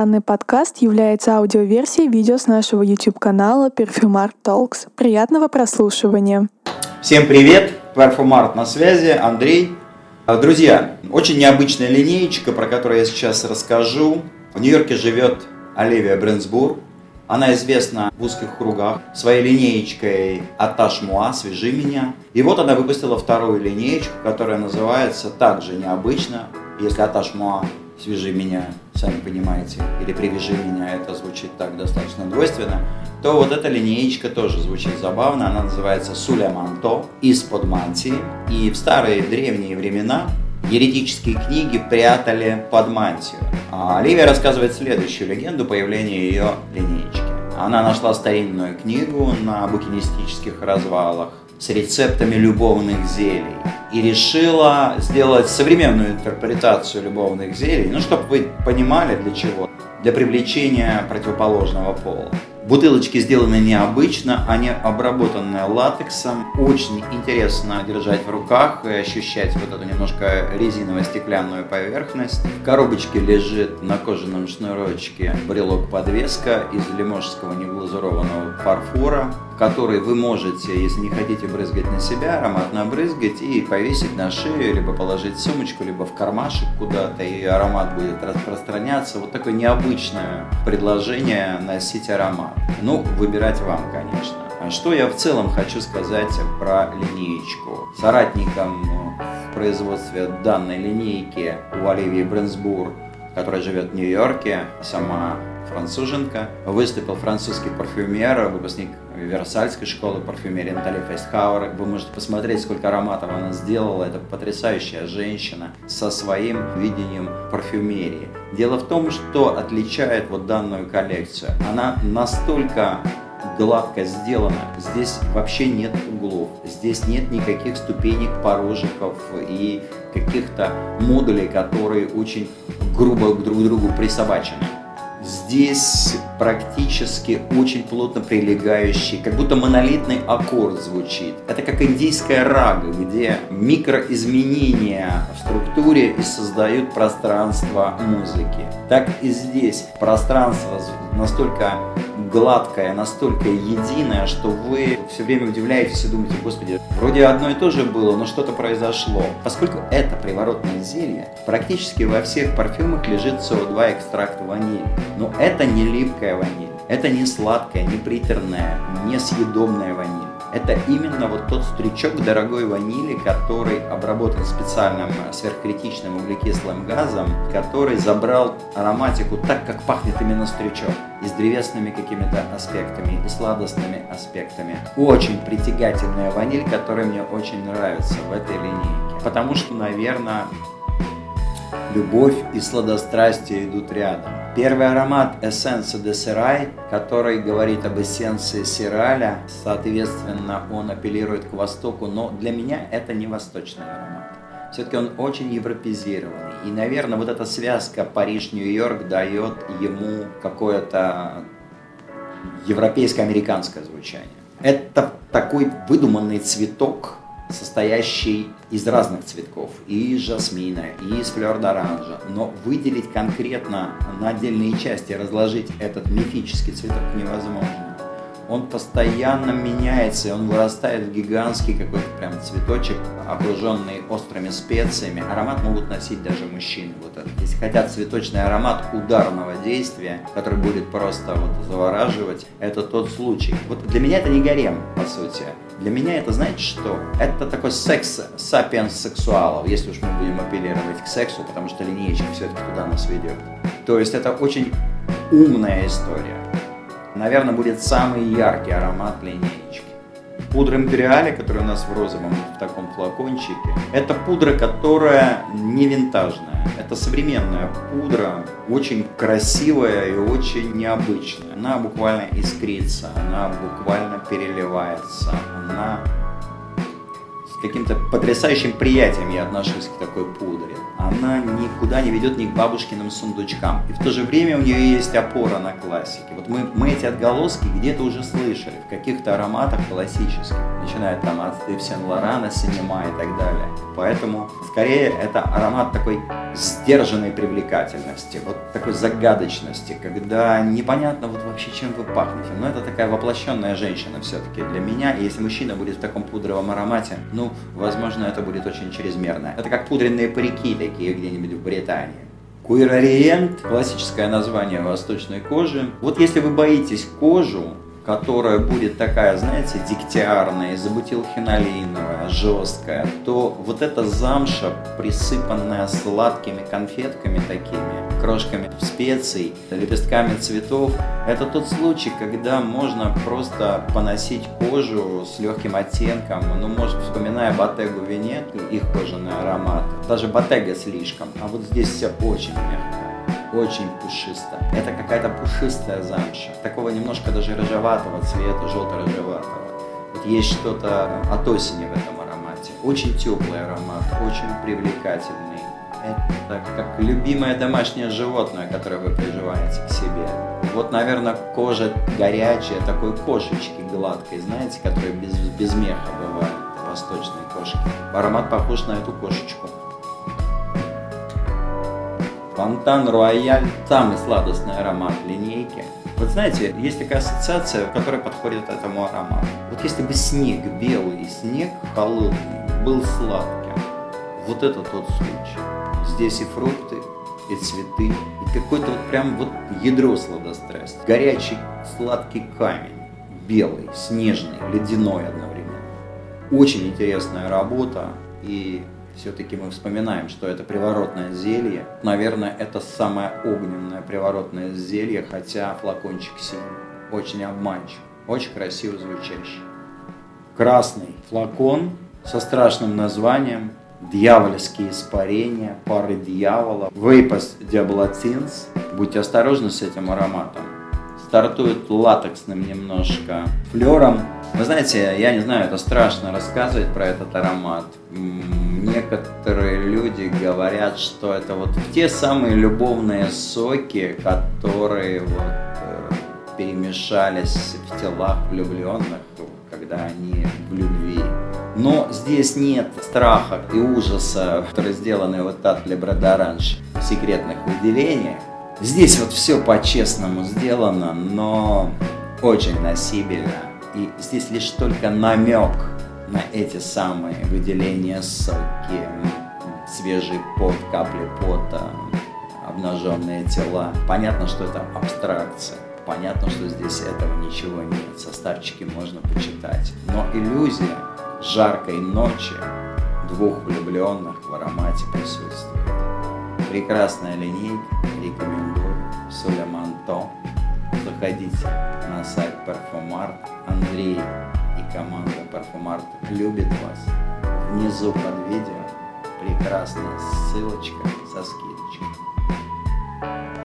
Данный подкаст является аудиоверсией видео с нашего YouTube-канала Perfumart Talks. Приятного прослушивания! Всем привет! Perfumart на связи, Андрей. А, друзья, очень необычная линеечка, про которую я сейчас расскажу. В Нью-Йорке живет Оливия Брэнсбур. Она известна в узких кругах своей линеечкой «Аташ Муа. Свяжи меня». И вот она выпустила вторую линеечку, которая называется также необычно. Если «Аташ Муа. Свяжи меня», сами понимаете, или «Привяжи меня», это звучит так достаточно двойственно, то вот эта линеечка тоже звучит забавно. Она называется «Суля Манто» из-под мантии. И в старые древние времена еретические книги прятали под мантию. А Оливия рассказывает следующую легенду появления ее линеечки. Она нашла старинную книгу на букинистических развалах с рецептами любовных зелий и решила сделать современную интерпретацию любовных зелий, ну, чтобы вы понимали для чего. Для привлечения противоположного пола. Бутылочки сделаны необычно, они обработаны латексом. Очень интересно держать в руках и ощущать вот эту немножко резиново-стеклянную поверхность. В коробочке лежит на кожаном шнурочке брелок-подвеска из лиможского неглазурованного фарфора, который вы можете, если не хотите брызгать на себя, ароматно брызгать и повесить на шею, либо положить в сумочку, либо в кармашек куда-то, и аромат будет распространяться. Вот такое необычное предложение носить аромат. Ну, выбирать вам, конечно. А что я в целом хочу сказать про линеечку? Соратником в производстве данной линейки у Оливии Брэнсбур, которая живет в Нью-Йорке, сама француженка, выступил французский парфюмер, выпускник Версальской школы парфюмерии Натали Фейстхауэр. Вы можете посмотреть, сколько ароматов она сделала. Это потрясающая женщина со своим видением парфюмерии. Дело в том, что отличает вот данную коллекцию. Она настолько гладко сделана. Здесь вообще нет углов. Здесь нет никаких ступенек, порожиков и каких-то модулей, которые очень грубо друг к другу присобачены здесь практически очень плотно прилегающий, как будто монолитный аккорд звучит. Это как индийская рага, где микроизменения в структуре и создают пространство музыки. Так и здесь пространство настолько гладкое, настолько единое, что вы все время удивляетесь и думаете, господи, вроде одно и то же было, но что-то произошло. Поскольку это приворотное зелье, практически во всех парфюмах лежит СО2 экстракт ванили. Но это не липкая ваниль, это не сладкая, не приторная, не съедобная ваниль. Это именно вот тот стручок дорогой ванили, который обработан специальным сверхкритичным углекислым газом, который забрал ароматику так, как пахнет именно стручок. И с древесными какими-то аспектами, и сладостными аспектами. Очень притягательная ваниль, которая мне очень нравится в этой линейке. Потому что, наверное, любовь и сладострастие идут рядом. Первый аромат Essence de Serai, который говорит об эссенции сираля, соответственно, он апеллирует к востоку, но для меня это не восточный аромат. Все-таки он очень европезированный. И, наверное, вот эта связка Париж-Нью-Йорк дает ему какое-то европейско-американское звучание. Это такой выдуманный цветок, состоящий из разных цветков, и из жасмина, и из флёр-д'оранжа. Но выделить конкретно на отдельные части, разложить этот мифический цветок невозможно он постоянно меняется, и он вырастает в гигантский какой-то прям цветочек, окруженный острыми специями. Аромат могут носить даже мужчины. Вот это. Если хотят цветочный аромат ударного действия, который будет просто вот завораживать, это тот случай. Вот для меня это не гарем, по сути. Для меня это, знаете что? Это такой секс сапиенс сексуалов, если уж мы будем апеллировать к сексу, потому что линеечка все-таки туда нас ведет. То есть это очень умная история наверное, будет самый яркий аромат линеечки. Пудра Империале, которая у нас в розовом, в таком флакончике, это пудра, которая не винтажная. Это современная пудра, очень красивая и очень необычная. Она буквально искрится, она буквально переливается, она каким-то потрясающим приятием я отношусь к такой пудре она никуда не ведет ни к бабушкиным сундучкам. И в то же время у нее есть опора на классике. Вот мы, мы эти отголоски где-то уже слышали в каких-то ароматах классических, начиная там от Ив Сен Лорана, Синема и так далее. Поэтому скорее это аромат такой сдержанной привлекательности, вот такой загадочности, когда непонятно вот вообще, чем вы пахнете. Но это такая воплощенная женщина все-таки для меня. И если мужчина будет в таком пудровом аромате, ну, возможно, это будет очень чрезмерно. Это как пудренные парики такие где-нибудь в Британии. Куир-ориент – классическое название восточной кожи. Вот если вы боитесь кожу, которая будет такая, знаете, дегтярная, изобутилхинолиновая, жесткая, то вот эта замша, присыпанная сладкими конфетками такими, крошками специй, лепестками цветов, это тот случай, когда можно просто поносить кожу с легким оттенком, ну, может, вспоминая Ботегу Венет, их кожаный аромат, даже Ботега слишком, а вот здесь все очень мягко очень пушисто. Это какая-то пушистая замша, такого немножко даже рыжеватого цвета, желто-рыжеватого. Вот есть что-то от осени в этом аромате. Очень теплый аромат, очень привлекательный. Это как любимое домашнее животное, которое вы приживаете к себе. Вот, наверное, кожа горячая, такой кошечки гладкой, знаете, которая без, без меха бывает, восточной кошки. Аромат похож на эту кошечку. Фонтан Рояль – самый сладостный аромат линейки. Вот знаете, есть такая ассоциация, которая подходит этому аромату. Вот если бы снег белый, снег холодный был сладким, вот это тот случай. Здесь и фрукты, и цветы, и какой-то вот прям вот ядро сладострастия. Горячий сладкий камень, белый, снежный, ледяной одновременно. Очень интересная работа, и все-таки мы вспоминаем, что это приворотное зелье. Наверное, это самое огненное приворотное зелье, хотя флакончик синий. Очень обманчив, очень красиво звучащий. Красный флакон со страшным названием «Дьявольские испарения», «Пары дьявола», «Вейпас диаблотинс». Будьте осторожны с этим ароматом. Стартует латексным немножко флером. Вы знаете, я не знаю, это страшно рассказывать про этот аромат некоторые люди говорят, что это вот те самые любовные соки, которые вот э, перемешались в телах влюбленных, когда они в любви. Но здесь нет страха и ужаса, которые сделаны вот от Лебрадоранж в секретных выделениях. Здесь вот все по-честному сделано, но очень насибельно. И здесь лишь только намек на эти самые выделения соки, свежий пот, капли пота, обнаженные тела. Понятно, что это абстракция. Понятно, что здесь этого ничего нет. Составчики можно почитать. Но иллюзия жаркой ночи двух влюбленных в аромате присутствует. Прекрасная линейка, рекомендую. Сулеманто. Заходите на сайт Parfumart. Андрей и команда Parfumart любит вас. Внизу под видео прекрасная ссылочка со скидочкой.